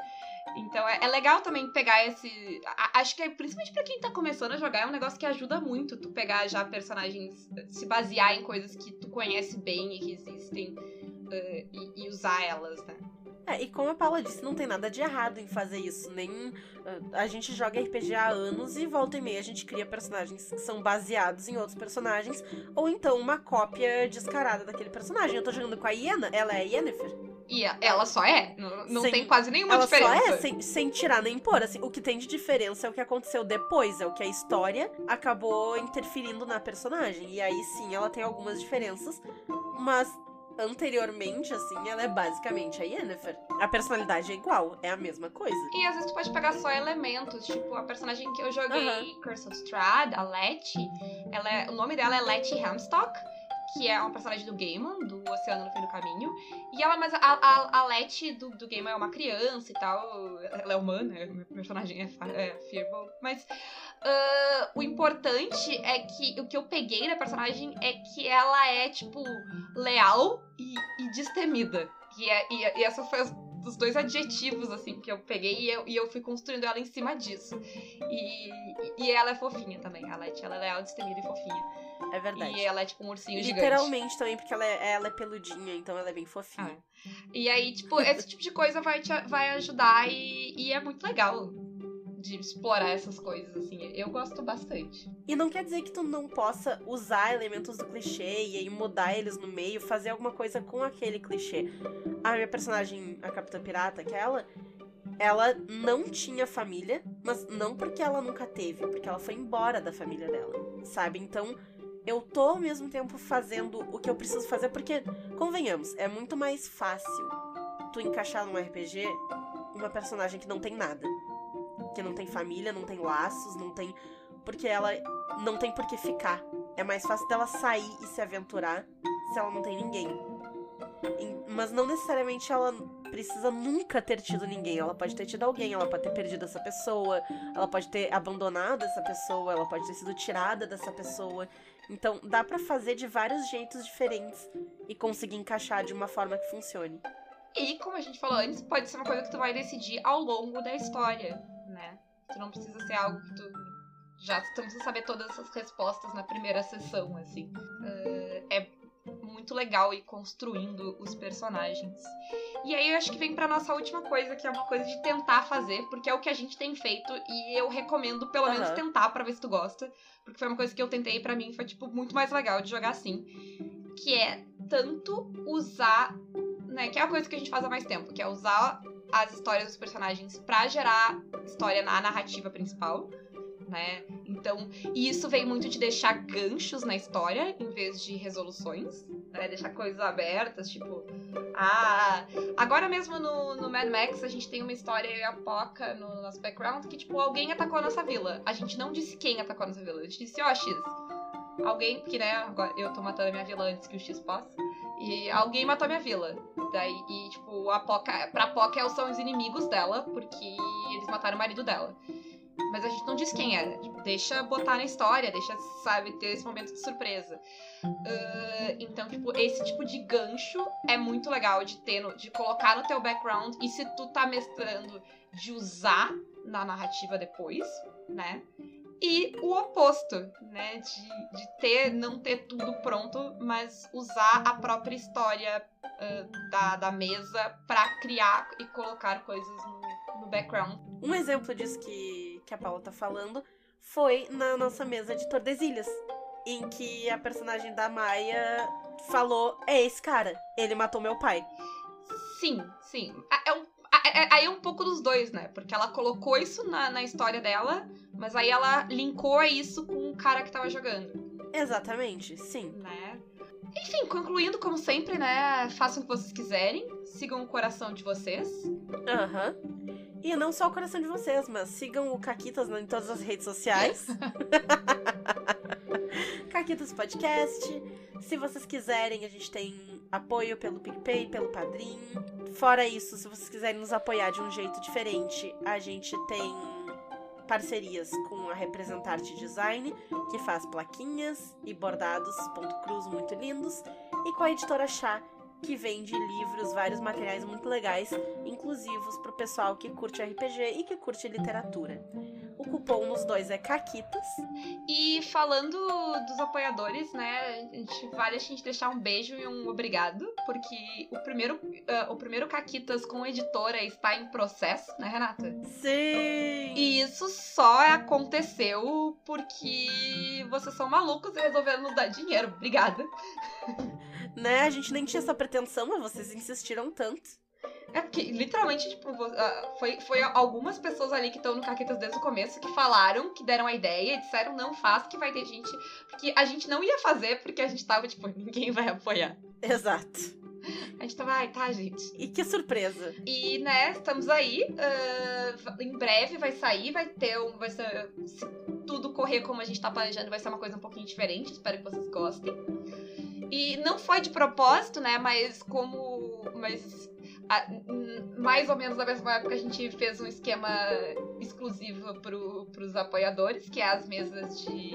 Então é, é, legal também pegar esse. A, acho que é, principalmente para quem tá começando a jogar, é um negócio que ajuda muito tu pegar já personagens, se basear em coisas que tu conhece bem e que existem uh, e, e usar elas, né? É, e como a Paula disse, não tem nada de errado em fazer isso. Nem. A gente joga RPG há anos e volta e meia a gente cria personagens que são baseados em outros personagens. Ou então uma cópia descarada daquele personagem. Eu tô jogando com a Iena, ela é a Yennefer. E ela só é. Não, não sem, tem quase nenhuma ela diferença. Ela só é, sem, sem tirar nem pôr. Assim, o que tem de diferença é o que aconteceu depois. É o que a história acabou interferindo na personagem. E aí sim, ela tem algumas diferenças. Mas anteriormente, assim, ela é basicamente a Yennefer. A personalidade é igual, é a mesma coisa. E às vezes tu pode pegar só elementos, tipo, a personagem que eu joguei, Curse of Strahd, a Letty, ela é, o nome dela é Letty Hamstock que é uma personagem do Gaiman, do Oceano no Fim do Caminho. E ela, mas a, a, a Letty do, do é uma criança e tal. Ela é humana, o personagem é, é Fearful. Mas uh, o importante é que o que eu peguei da personagem é que ela é, tipo, leal e, e destemida. E, é, e, e essa foi as dois adjetivos, assim, que eu peguei e eu, e eu fui construindo ela em cima disso. E, e ela é fofinha também, a Letty. Ela é leal, destemida e fofinha. É verdade. E ela é tipo um ursinho Literalmente gigante. também, porque ela é, ela é peludinha, então ela é bem fofinha. Ah. E aí, tipo, esse tipo de coisa vai, te, vai ajudar e, e é muito legal de explorar essas coisas, assim. Eu gosto bastante. E não quer dizer que tu não possa usar elementos do clichê e aí mudar eles no meio, fazer alguma coisa com aquele clichê. A minha personagem, a Capitã Pirata, aquela, ela não tinha família, mas não porque ela nunca teve, porque ela foi embora da família dela, sabe? Então, eu tô ao mesmo tempo fazendo o que eu preciso fazer, porque, convenhamos, é muito mais fácil tu encaixar num RPG uma personagem que não tem nada que não tem família, não tem laços, não tem. Porque ela não tem por que ficar. É mais fácil dela sair e se aventurar se ela não tem ninguém. Mas não necessariamente ela precisa nunca ter tido ninguém. Ela pode ter tido alguém, ela pode ter perdido essa pessoa, ela pode ter abandonado essa pessoa, ela pode ter sido tirada dessa pessoa. Então dá para fazer de vários jeitos diferentes e conseguir encaixar de uma forma que funcione. E como a gente falou antes, pode ser uma coisa que tu vai decidir ao longo da história né? Tu não precisa ser algo que tu já tu não precisa saber todas essas respostas na primeira sessão, assim. Uh, é muito legal ir construindo os personagens. E aí eu acho que vem pra nossa última coisa, que é uma coisa de tentar fazer, porque é o que a gente tem feito e eu recomendo pelo uhum. menos tentar para ver se tu gosta, porque foi uma coisa que eu tentei e para mim foi tipo muito mais legal de jogar assim, que é tanto usar, né, que é a coisa que a gente faz há mais tempo, que é usar as histórias dos personagens para gerar história na narrativa principal, né? Então, isso vem muito de deixar ganchos na história em vez de resoluções, né? Deixar coisas abertas, tipo, ah, agora mesmo no, no Mad Max a gente tem uma história e a Poca no nosso background que, tipo, alguém atacou a nossa vila. A gente não disse quem atacou a nossa vila, a gente disse, ó, oh, X. Alguém, porque, né, agora eu tô matando a minha vila antes que o X possa. E alguém matou a minha vila. Daí, e, tipo, a Poca, pra Poca são os inimigos dela, porque eles mataram o marido dela. Mas a gente não diz quem era. Tipo, deixa botar na história, deixa, sabe, ter esse momento de surpresa. Uh, então, tipo, esse tipo de gancho é muito legal de ter, no, de colocar no teu background. E se tu tá mestrando, de usar na narrativa depois, né? e o oposto, né? De, de ter, não ter tudo pronto, mas usar a própria história uh, da, da mesa para criar e colocar coisas no, no background. Um exemplo disso que, que a Paula tá falando foi na nossa mesa de Tordesilhas, em que a personagem da Maia falou: É esse cara, ele matou meu pai. Sim, sim. É um, é, aí é um pouco dos dois, né? Porque ela colocou isso na, na história dela, mas aí ela linkou isso com o cara que tava jogando. Exatamente, sim. Né? Enfim, concluindo, como sempre, né? Façam o que vocês quiserem. Sigam o coração de vocês. Aham. Uhum. E não só o coração de vocês, mas sigam o Caquitas em todas as redes sociais. Caquitas Podcast. Se vocês quiserem, a gente tem apoio pelo PicPay, pelo Padrim. Fora isso, se vocês quiserem nos apoiar de um jeito diferente, a gente tem parcerias com a Representarte Design, que faz plaquinhas e bordados ponto cruz muito lindos, e com a editora Chá, que vende livros, vários materiais muito legais, inclusivos para o pessoal que curte RPG e que curte literatura. O cupom nos dois é Caquitas. E falando dos apoiadores, né, a gente, vale a gente deixar um beijo e um obrigado, porque o primeiro, uh, o primeiro Caquitas com editora está em processo, né, Renata? Sim! E isso só aconteceu porque vocês são malucos e resolveram nos dar dinheiro. Obrigada. Né, a gente nem tinha essa pretensão, mas vocês insistiram tanto. É porque, literalmente, tipo, ah, foi, foi algumas pessoas ali que estão no Caquetas desde o começo que falaram, que deram a ideia e disseram, não faz, que vai ter gente. Porque a gente não ia fazer porque a gente tava, tipo, ninguém vai apoiar. Exato. A gente tava, ai, tá, gente. E que surpresa. E, né, estamos aí. Uh, em breve vai sair, vai ter um. Vai ser. Se tudo correr como a gente tá planejando, vai ser uma coisa um pouquinho diferente. Espero que vocês gostem. E não foi de propósito, né? Mas como. Mas a, mais ou menos na mesma época a gente fez um esquema exclusivo pro, pros apoiadores, que é as mesas de,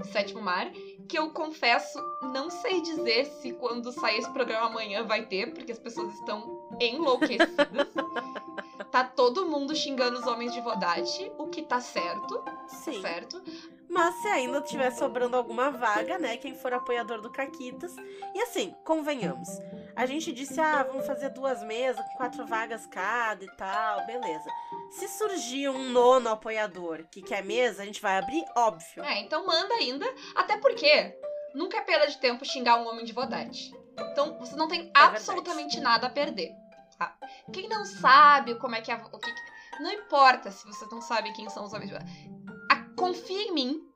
de Sétimo Mar, que eu confesso, não sei dizer se quando sair esse programa amanhã vai ter, porque as pessoas estão enlouquecidas. tá todo mundo xingando os homens de Vodate, o que tá certo. Sim. Tá certo. Mas se ainda tiver sobrando alguma vaga, né? Quem for apoiador do Caquitas. E assim, convenhamos. A gente disse, ah, vamos fazer duas mesas com quatro vagas cada e tal, beleza. Se surgir um nono apoiador que quer mesa, a gente vai abrir, óbvio. É, então manda ainda. Até porque nunca é perda de tempo xingar um homem de Vodate. Então você não tem é absolutamente verdade. nada a perder. Tá? Quem não sabe como é que é. O que, não importa se você não sabe quem são os homens de Vodate confia em mim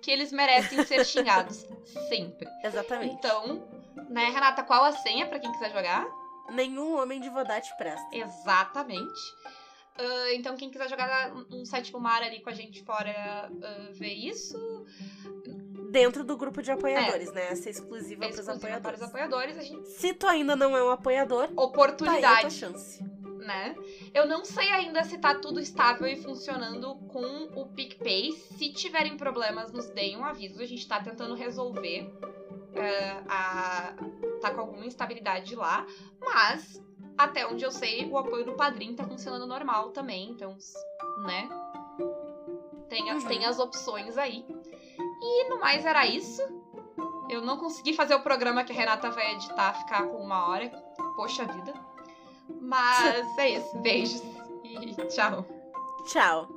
que eles merecem ser xingados sempre. Exatamente. Então, né, Renata, qual a senha para quem quiser jogar? Nenhum homem de Vodate presta. Exatamente. Uh, então, quem quiser jogar um sétimo mar ali com a gente fora uh, ver isso. Dentro do grupo de apoiadores, é. né? Essa é exclusiva, é exclusiva para os apoiadores. Para os apoiadores gente... Se tu ainda não é um apoiador, oportunidade. Tá aí a tua chance né? Eu não sei ainda se tá tudo estável e funcionando com o PicPay. Se tiverem problemas, nos deem um aviso. A gente tá tentando resolver. Uh, a... Tá com alguma instabilidade lá. Mas, até onde eu sei, o apoio do padrinho tá funcionando normal também. Então, né? Tem as, uhum. tem as opções aí. E no mais era isso. Eu não consegui fazer o programa que a Renata vai editar ficar com uma hora. Poxa vida. Mas é isso. Beijos e tchau. Tchau.